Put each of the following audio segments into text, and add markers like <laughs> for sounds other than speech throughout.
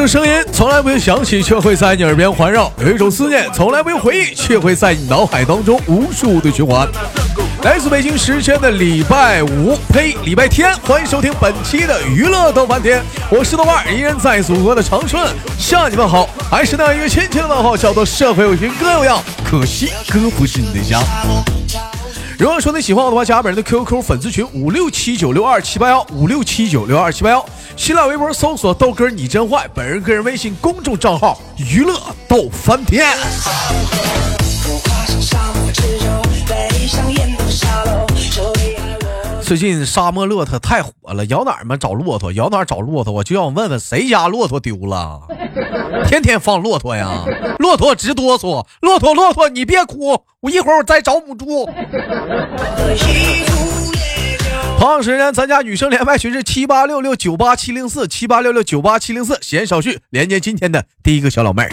这声音从来不用响起，却会在你耳边环绕；有一种思念从来不用回忆，却会在你脑海当中无数的循环。来自北京时间的礼拜五，呸，礼拜天，欢迎收听本期的娱乐逗翻天，我是豆瓣，依然在祖国的长春向你们好，还是那一个亲切的问候，叫做社会有情哥有样，可惜哥不是你的家。如果说你喜欢我的话，加本人的 QQ 粉丝群五六七九六二七八幺五六七九六二七八幺，新浪微博搜索豆哥你真坏，本人个人微信公众账号娱乐豆翻天。最近沙漠骆驼太火了，摇哪儿嘛找骆驼，摇哪儿找骆驼，我就要问问谁家骆驼丢了，天天放骆驼呀，骆驼直哆嗦，骆驼骆驼你别哭，我一会儿我再找母猪。同样时间，咱家女生连麦群是七八六六九八七零四七八六六九八七零四，闲言少叙，连接今天的第一个小老妹儿。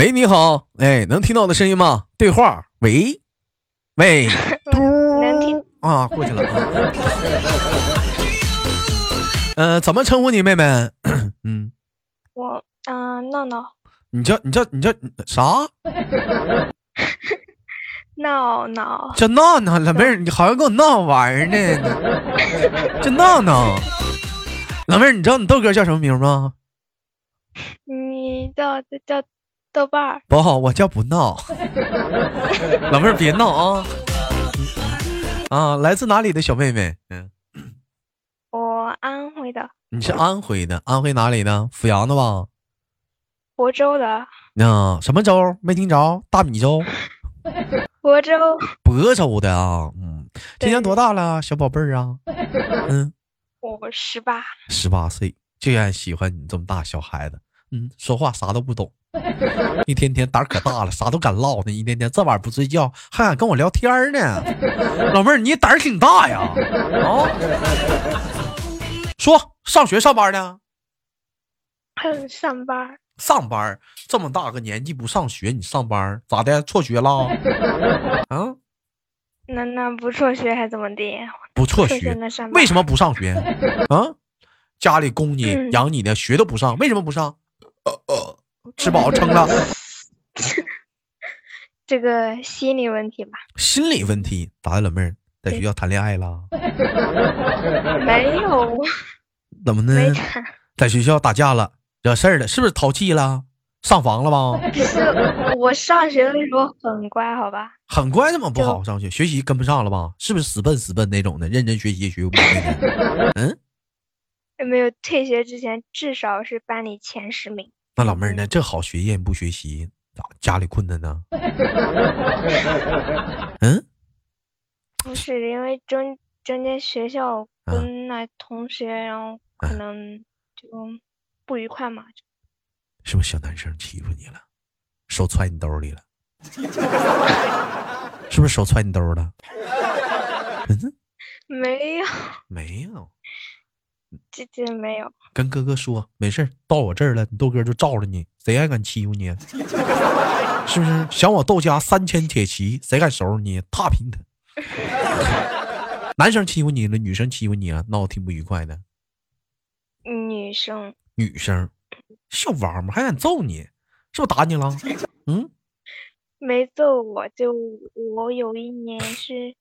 喂，你好，哎，能听到我的声音吗？对话，喂，喂，<laughs> 能听啊，过去了啊。呃，怎么称呼你，妹妹？<clears throat> 嗯，我嗯，闹闹你叫你叫你叫啥？<laughs> 闹闹，叫闹闹，老妹儿，你好像跟我闹玩呢。<laughs> 叫闹闹，老妹儿，你知道你豆哥叫什么名吗？你叫叫豆瓣儿，不好，我叫不闹。<laughs> 老妹儿别闹啊！啊，来自哪里的小妹妹？嗯，我安徽的，你是安徽的，安徽哪里的？阜阳的吧？亳州的，啊，什么州？没听着？大米粥？<laughs> 亳州，亳州的啊？嗯，今年多大了，小宝贝儿啊？嗯，我十八，十八岁，就爱喜欢你这么大小孩子。嗯，说话啥都不懂，<laughs> 一天天胆儿可大了，啥都敢唠呢。一天天这晚不睡觉，还敢跟我聊天呢。<laughs> 老妹儿，你胆儿挺大呀！啊，说上学上班呢？上班，上班，这么大个年纪不上学，你上班咋的？辍学了？<laughs> 啊？那那不辍学还怎么的？不辍学为什么不上学？啊？家里供你嗯养你的，学都不上，为什么不上？吃饱撑了。<laughs> 这个心理问题吧？心理问题咋的，老妹儿在学校谈恋爱了？<laughs> 没有，怎么呢在学校打架了，惹事儿了，是不是淘气了？上房了吧？不是我上学的时候很乖，好吧？很乖，怎么不就好上学？学习跟不上了吧？是不是死笨死笨那种的？认真学习也学不会的。<laughs> 嗯，没有退学之前至少是班里前十名。那老妹儿呢？这好学业不学习，咋家里困难呢？<laughs> 嗯，不是因为中中间学校啊跟那同学，然后可啊能就不愉快嘛。是不是小男生欺负你了？手揣你兜里了？<laughs> 是不是手揣你兜了？嗯，没有，没有。这这没有。跟哥哥说，没事儿到我这儿了，你豆哥就罩着你，谁还敢欺负你？<laughs> 是不是？想我豆家三千铁骑，谁敢收拾你？踏平他！<laughs> 男生欺负你了，女生欺负你了，闹得挺不愉快的。女生女生，小王八还敢揍你，是不是打你了？嗯，没揍我，就我有一年是，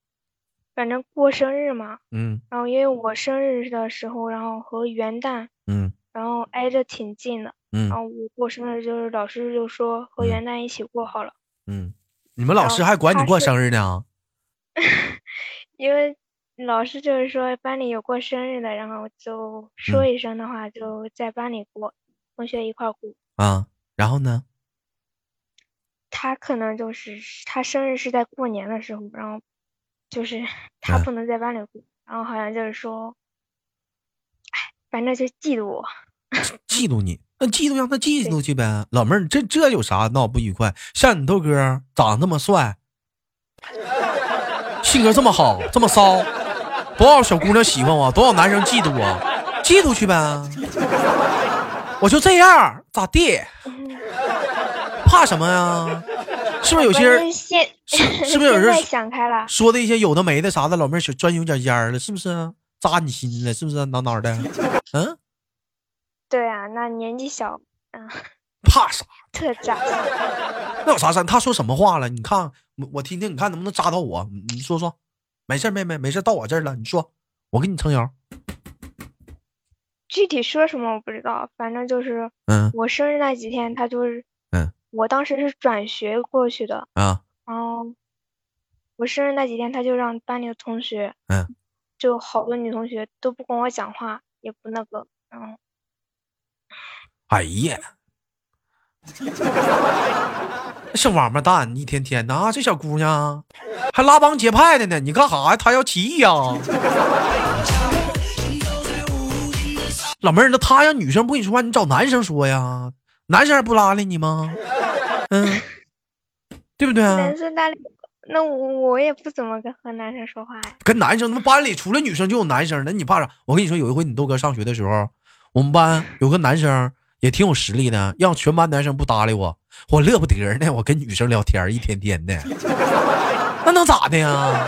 反正过生日嘛，嗯然后因为我生日的时候，然后和元旦，嗯然后挨着挺近的，嗯然后我过生日就是老师就说和嗯元旦一起过好了，嗯，你们老师还管你过生日呢？<laughs> 因为老师就是说班里有过生日的，然后就说嗯一声的话，就在班里过，同学一块过。啊，然后呢？他可能就是他生日是在过年的时候，然后就是 <laughs> 他嗯不能在班里过，然后好像就是说，哎，反正就嫉妒我。<laughs> 嫉妒你，那嫉妒让他嫉妒去呗。老妹儿，这这有啥闹不愉快？像你豆哥长得这么帅，性格这么好，这么骚，多少小姑娘喜欢我，多少男生嫉妒我，嫉妒去呗。我就这样，咋地？怕什么呀？是不是有些人现是不是有人想开了？说的一些有的没的啥的，老妹儿小钻牛角尖儿了，是不是？扎你心了，是不是？挠挠的，嗯，<laughs> 对啊，那年纪小，嗯，怕啥？<laughs> 特扎。<laughs> 那有啥事？他说什么话了？你看我我听听，你看能不能扎到我？你你说说，没事儿妹妹，没事儿到我这儿了，你说，我给你撑腰。具体说什么我不知道，反正就是嗯我生日那几天，他就是，嗯，我当时是转学过去的，啊然后我生日那几天，他就让班里的同学，嗯，就好多女同学都不跟我讲话，也不那个，然后哎呀，<laughs> 小王八蛋，一天天的啊，这小姑娘还拉帮结派的呢，你干啥呀？她要起义呀？老妹儿，那她让女生不跟你说话，你找男生说呀？男生还不拉理你吗？<laughs> 嗯，对不对啊？男生搭理，那我我也不怎么跟和男生说话呀。跟男生，他妈班里除了女生就有男生，那你怕啥？我跟你说，有一回你豆哥上学的时候，我们班有个男生也挺有实力的，让全班男生不搭理我，我乐不得呢。我跟女生聊天，一天天的，那能咋的呀？<laughs>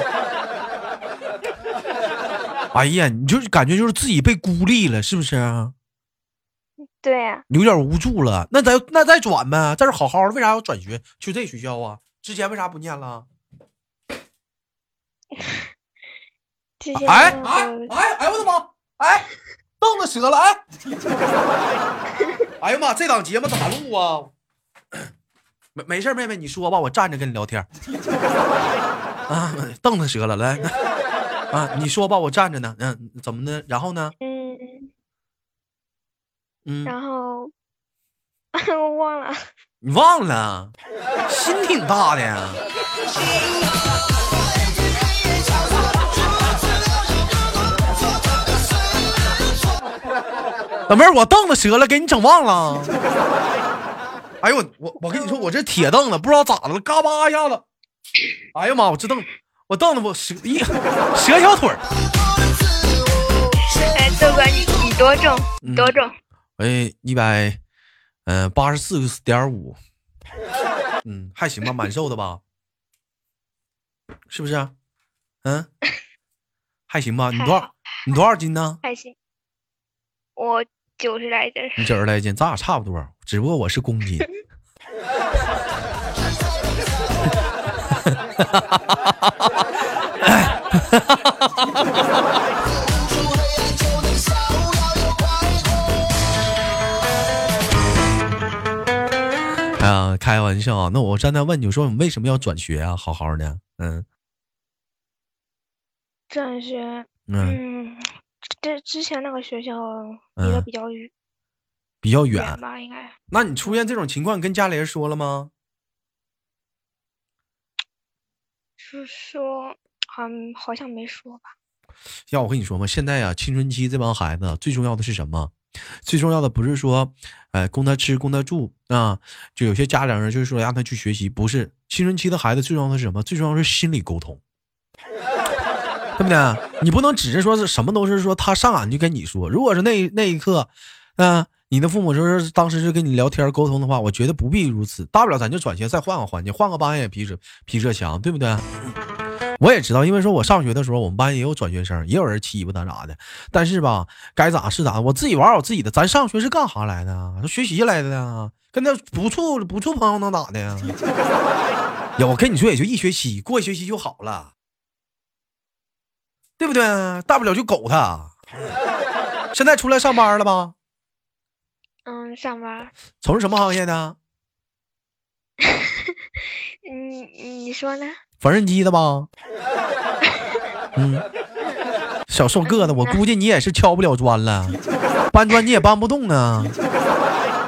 哎呀，你就是感觉就是自己被孤立了，是不是？对呀、你有点无助了，那咱那再转呗，在这好好的，为啥要转学去这学校啊？之前为啥不念了？<laughs> 之前哎哎哎哎！我的妈！哎，凳子折了！哎，<laughs> 哎呀妈，这档节目咋录啊？没没事妹妹，你说吧，我站着跟你聊天。啊，凳子折了，来，<laughs> 啊，你说吧，我站着呢。嗯，怎么的？然后呢？嗯，嗯，然后 <laughs> 我忘了，你忘了？心挺大的呀。老妹儿，我凳子折了，给你整忘了。<laughs> 哎呦，我我我跟你说，我这铁凳子不知道咋的了，嘎巴一下子。哎呀妈，我这凳我凳子我折一折小腿儿。哎，豆哥，你你多重？多重？哎，一百，嗯，八十四点五，嗯，还行吧，蛮瘦的吧？是不是？嗯，还行吧？你多少？你多少斤呢？还行，我九十来斤。你九十来斤，咱俩差不多，只不过我是公斤。<laughs> 哎 <laughs> 呀，开玩笑，那我站在问你，说你为什么要转学啊？好好的，嗯转学，嗯，嗯，这之前那个学校离得嗯比较远比较远远。吧，应该。那你出现这种情况，跟家里人说了吗？是说，好像好像没说吧？要我跟你说嘛，现在啊、青春期这帮孩子最重要的是什么？最重要的不是说，呃，供他吃，供他住啊。就有些家长人就是说让他去学习，不是青春期的孩子最重要的是什么？最重要的是心理沟通，对不对？你不能只是说是什么都是说他上俺就跟你说，如果是那那一刻，嗯、你的父母就是当时是跟你聊天沟通的话，我觉得不必如此，大不了咱就转学，再换个环境，换个班也比这比这强，对不对？我也知道，因为说我上学的时候，我们班也有转学生，也有人欺负他啥的。但是吧，该咋是咋，我自己玩我自己的。咱上学是干啥来的啊？是学习来的呢，跟他不处不处朋友能咋的呀？<laughs> 呀，我跟你说，也就一学期，过一学期就好了，对不对？大不了就狗他。现在出来上班了吧？嗯，上班。从事什么行业的？<laughs> 你你说呢？缝纫机的吧？嗯，小瘦个子，我估计你也是敲不了砖了，搬砖你也搬不动呢。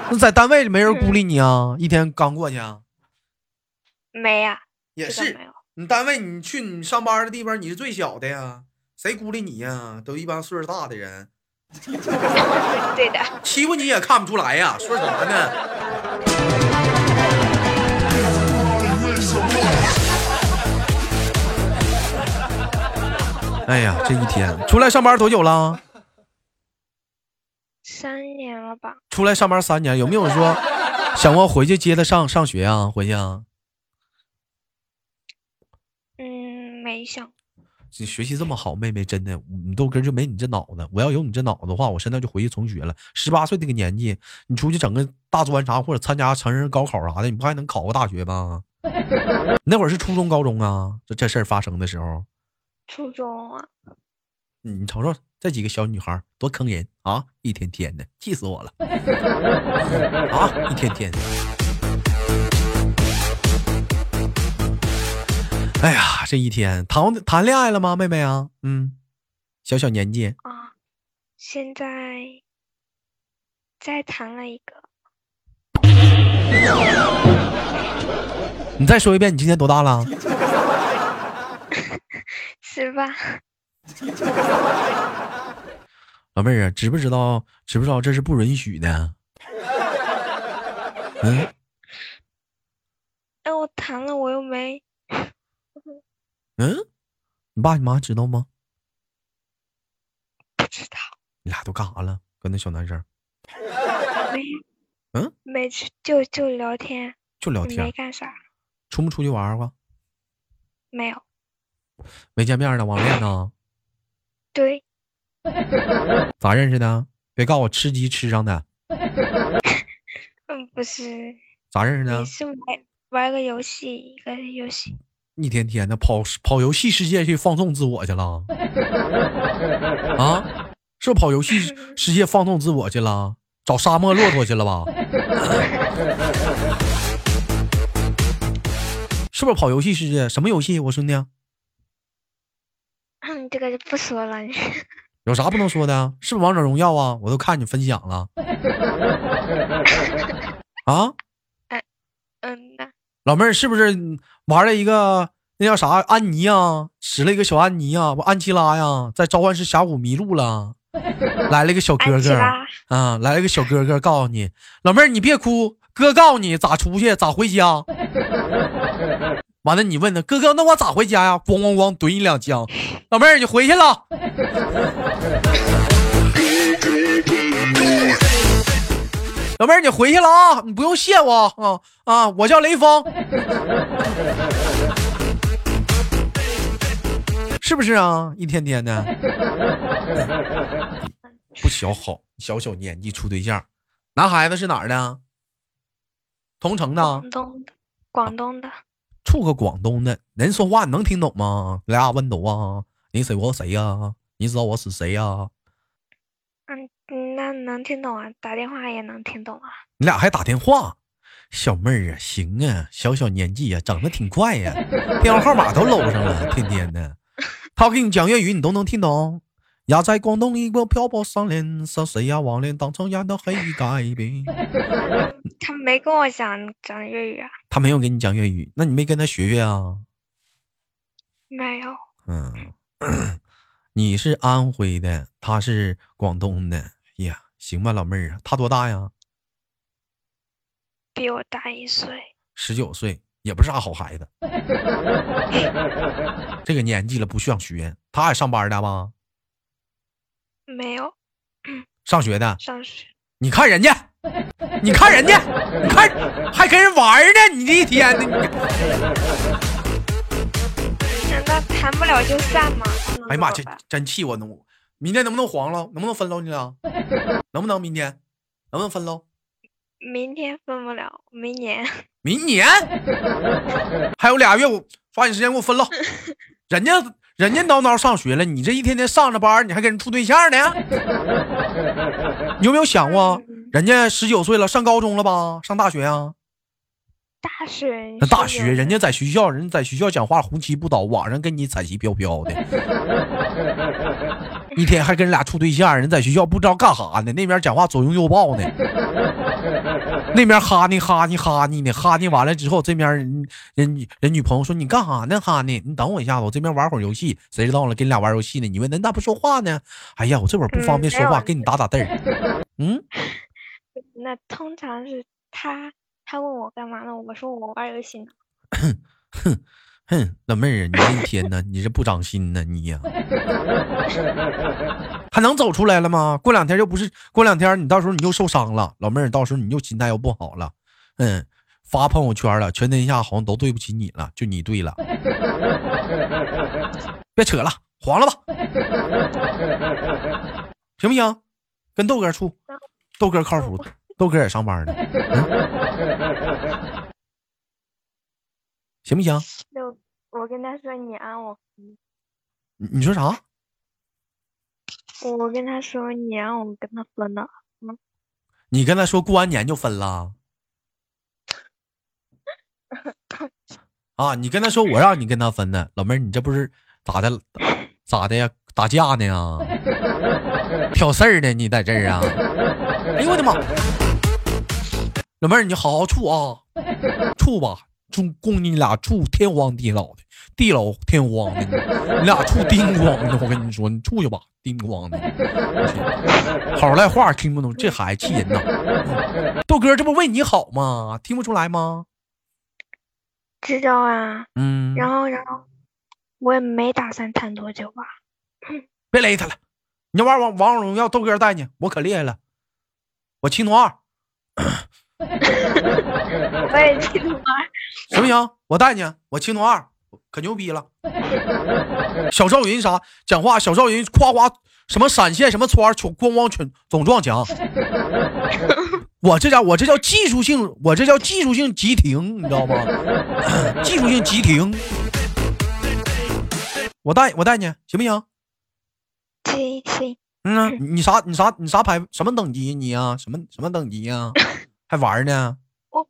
那在单位里没人孤立你啊？一天刚过去啊？没呀、也是。你单位你去你上班的地方，你是最小的呀，谁孤立你呀？都一帮岁数大的人，<laughs> 对的。欺负你也看不出来呀，说什么呢？哎呀，这一天出来上班多久了？三年了吧？出来上班三年，有没有说想过回去接他上上学啊？回去啊？嗯没想。你学习这么好，妹妹真的，你豆哥就没你这脑子。我要有你这脑子的话，我现在就回去重学了。十八岁这个年纪，你出去整个大专啥，或者参加成人高考啥的，你不还能考个大学吗？<laughs> 那会儿是初中、高中啊，这这事儿发生的时候。初中啊。你瞅瞅这几个小女孩多坑人啊！一天天的，气死我了啊！一天天的。哎呀，这一天谈谈恋爱了吗，妹妹啊？嗯，小小年纪啊，现在再谈了一个。你再说一遍，你今年多大了？十八。<laughs> 老妹儿啊，知不知道？知不知道这是不允许的？<laughs> 嗯。哎，我谈了，我又没。<laughs> 嗯，你爸你妈知道吗？不知道。你俩都干啥了？跟那小男生？没。嗯。没去，就就聊天。就聊天。没干啥。出没出去玩过？没有。没见面呢，网恋呢？对。<laughs> 咋认识的？别告诉我吃鸡吃上的。嗯，不是。咋认识的？是玩玩个游戏，一个游戏。一天天的跑跑游戏世界去放纵自我去了，啊，是不是跑游戏世 <laughs> 界放纵自我去了？找沙漠骆驼去了吧？<laughs> 是不是跑游戏世界？什么游戏？我兄弟？嗯，<clears throat> 这个就不说了。<laughs> 有啥不能说的？是不是王者荣耀啊？我都看你分享了。<laughs> 啊？嗯嗯呐。老妹儿是不是玩了一个那叫啥安妮啊？使了一个小安妮啊，不安琪拉呀，在召唤师峡谷迷路了，<laughs> 来了一个小哥哥啊，来了个小哥哥，告诉你，老妹儿你别哭，哥告诉你咋出去咋回家。完了你问他哥哥那我咋回家呀？咣咣咣怼你两枪，老妹儿你回去了。<laughs> 老妹儿，你回去了啊！你不用谢我啊啊！我叫雷锋，是不是啊？一天天的，不小好，小小年纪处对象，男孩子是哪儿的？同城的？广东，广东的。处个广东的人说话你能听懂吗？俩问都啊，你谁我谁呀？你知道我是谁呀？嗯，那能听懂啊，打电话也能听懂啊。你俩还打电话，小妹儿啊，行啊，小小年纪呀，长得挺快呀，电话号码都搂上了，天天的。他给你讲粤语，你都能听懂。呀，在广东一个漂泊少年，是谁呀？网恋当初演的黑改变。他没跟我讲讲粤语啊。他没有跟你讲粤语，那你没跟他学学啊？没有。嗯。<clears throat> 你是安徽的，他是广东的，呀，行吧，老妹儿啊，他多大呀？比我大一岁，十九岁，也不是啥好孩子。<laughs> 这个年纪了不想学，他还上班的吗？没有，上学的。<clears throat> 上学。你看人家，你看人家，你看还跟人玩呢，你这一天的。那谈不了就散嘛。哎呀妈，这真气我！能明天能不能黄了？能不能分了？你俩能不能明天？能不能分喽？明天分不了，明年。明年 <laughs> 还有俩月，我抓紧时间给我分了。<laughs> 人家人家叨叨上学了，你这一天天上着班，你还跟人处对象呢？<laughs> 你有没有想过，人家十九岁了，上高中了吧？上大学啊？大学那大学，人家在学校，人在学校讲话红旗不倒，网上跟你彩旗飘飘的，<laughs> <laughs> 一天还跟人俩处对象，人在学校不知道干啥呢，那边讲话左拥右抱呢，<laughs> 那边哈呢哈呢哈呢呢，哈呢完了之后，这边人人人女朋友说你干啥呢？哈呢？你等我一下子，我这边玩会儿游戏，谁知道了？跟你俩玩游戏呢？你问人咋不说话呢？哎呀，我这会儿不方便说话，跟你打打字儿。<laughs> 嗯，那通常是他。他问我干嘛呢？我说我玩游戏呢。哼哼，老妹儿，你这一天呢，你这不长心呢，你呀，还能走出来了吗？过两天又不是过两天，你到时候你又受伤了，老妹儿，到时候你又心态又不好了。嗯，发朋友圈了，全天下好像都对不起你了，就你对了。别扯了，黄了吧，行不行？跟豆哥处，豆哥靠谱，豆哥也上班呢，嗯行不行？我跟他说你安我，你你说啥？我跟他说你让我跟他分了，你跟他说过完年就分了？<laughs> 啊，你跟他说我让你跟他分的，老妹儿，你这不是咋的咋的呀？打架呢呀？挑事儿呢？你在这儿啊？哎呦我的妈！老妹儿，你好好处啊，处吧，处供你俩处天荒地老的，地老天荒的，你俩处叮咣的。我跟你说，你处去吧，叮咣的。好赖话听不懂，这孩子气人呐！豆哥，这不为你好吗？听不出来吗？知道啊。嗯，然后然后我也没打算谈多久吧。别勒他了，你要玩王王者荣耀，豆哥带你，我可厉害了，我青铜二，<laughs> 我也青铜二，行不行？我带你，我青铜二，可牛逼了。<laughs> 小赵云啥讲话？小赵云夸夸什么闪现什么穿，全咣咣全总撞墙。<laughs> 我这家我这叫技术性，我这叫技术性急停，你知道吗？<clears throat> 技术性急停。我带我带你行不行？行行，嗯啊，你啥你啥你啥牌什么等级你呀、什么什么等级呀、还玩呢？我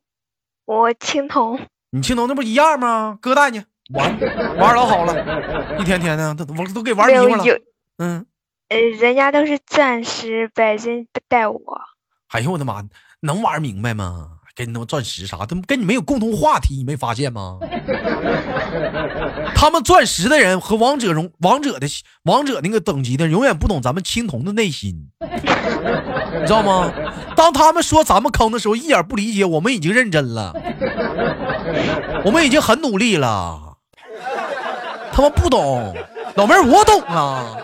我青铜，你青铜那不一样吗？哥带你玩玩老好了，一天天的都我都给玩迷糊了。嗯，呃，人家都是钻石白金带我，哎呦我的妈，能玩明白吗？跟他们钻石啥，他们跟你没有共同话题，你没发现吗？<laughs> 他们钻石的人和王者荣王者的王者那个等级的，永远不懂咱们青铜的内心，你知道吗？当他们说咱们坑的时候，一点不理解，我们已经认真了，我们已经很努力了，他们不懂，老妹儿我懂啊，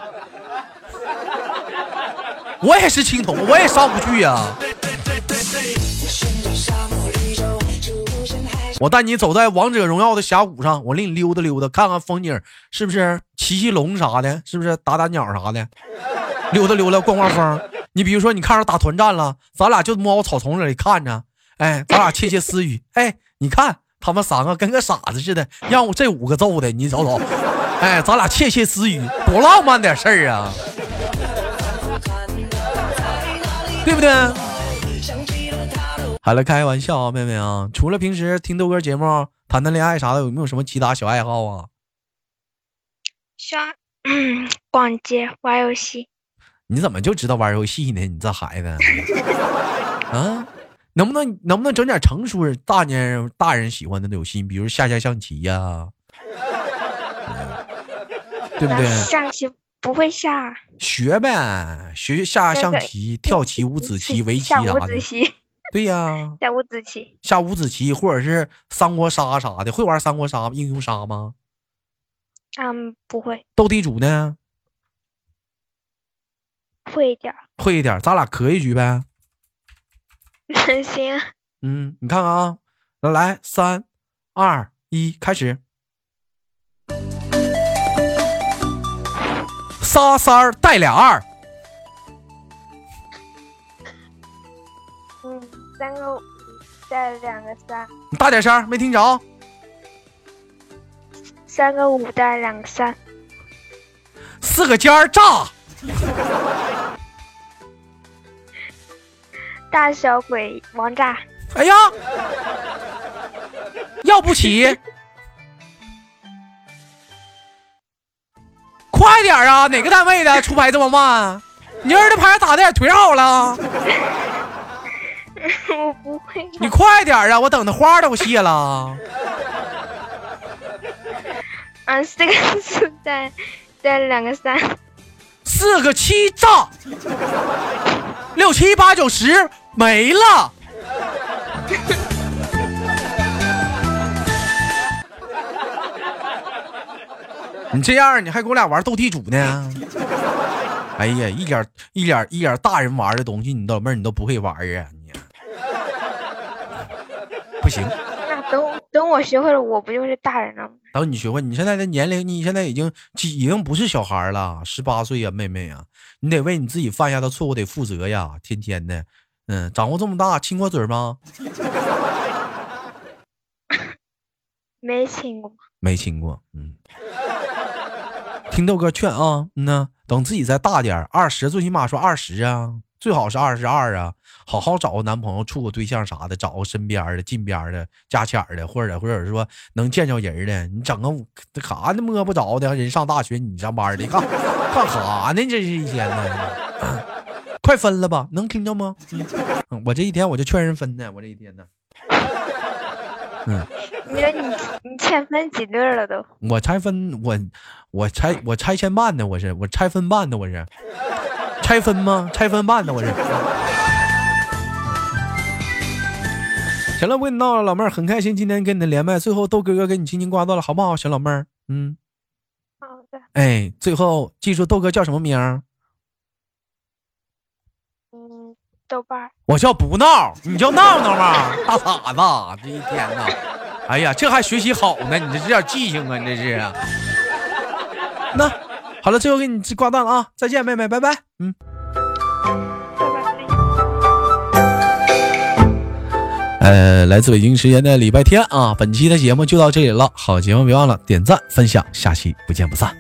我也是青铜，我也上不去呀、我带你走在王者荣耀的峡谷上，我领你溜达溜达，看看风景，是不是？骑骑龙啥的，是不是？打打鸟啥的，溜达溜达，逛逛风。你比如说，你看着打团战了，咱俩就猫草丛里看着，哎，咱俩窃窃私语。哎，你看他们三个跟个傻子似的，让我这五个揍的，你瞅瞅。哎，咱俩窃窃私语，多浪漫点事儿啊，对不对？好了，开玩笑啊，妹妹啊，除了平时听豆哥节目、谈谈恋爱啥的，有没有什么其他小爱好啊？像逛街、玩游戏，你怎么就知道玩游戏呢？你这孩子啊，能不能能不能整点成熟人大年人大人喜欢的游戏，比如下下象棋呀、嗯对不对？<laughs> 象棋不会下，学呗，学下那个象棋、跳棋、五子棋、<laughs> 围棋啥的对呀，下五子棋，下五子棋或者是三国杀啥的，会玩三国杀、英雄杀吗？嗯，不会，斗地主呢？会一点，会一点，咱俩磕一局呗。<laughs> 行，嗯，你看看啊，来来，三二一，开始。仨三儿带俩二，三个五带两个三，你大点声，没听着。三个五带两个三，四个尖儿炸，大小鬼王炸，哎呀，<laughs> 要不起，快点啊！哪个单位的出牌这么慢？你儿子牌打的也忒好了，我不会，你快点啊！我等的花都谢了。嗯，四个四带带两个三，四个七炸，六七八九十没了。<laughs> 你这样，你还跟我俩玩斗地主呢？哎呀，一点一点一点大人玩的东西，你老妹儿你都不会玩啊！行，等等我学会了，我不就是大人了吗？等你学会，你现在的年龄，你现在已经已经不是小孩了，十八岁呀，妹妹呀，你得为你自己犯下的错误得负责呀，天天的，嗯，长过这么大亲过嘴吗？<laughs> 没亲过，没亲过，嗯。听豆哥劝啊，嗯呐，等自己再大点二十最起码说二十啊，最好是二十二啊，好好找个男朋友，处个对象啥的，找个身边的、近边的、加钱的，或者或者说能见着人的。你整个这啥呢摸不着的人上大学，你上班的干干啥呢？这是一天呢，<coughs> 快分了吧？能听着吗？嗯，<laughs> 我这一天我就劝人分呢，我这一天呢。<laughs> 嗯，你你你欠分几对了都？我拆分我我拆我拆迁办的，我是我拆分办的，我是拆分吗？拆分办的，我是。行了，不跟你闹了，老妹儿很开心今天跟你的连麦，最后豆哥哥给你轻轻挂断了，好不好，小老妹儿？嗯，好的。哎，最后记住豆哥叫什么名儿？嗯。豆瓣，我叫不闹，你叫闹闹吗？大傻子，这一天呐，哎呀，这还学习好呢，你这这点记性啊，你这是。<laughs> 那好了，最后给你挂断了啊，再见，妹妹，拜拜。嗯。呃，来自北京时间的礼拜天啊，本期的节目就到这里了。好节目别忘了点赞分享，下期不见不散。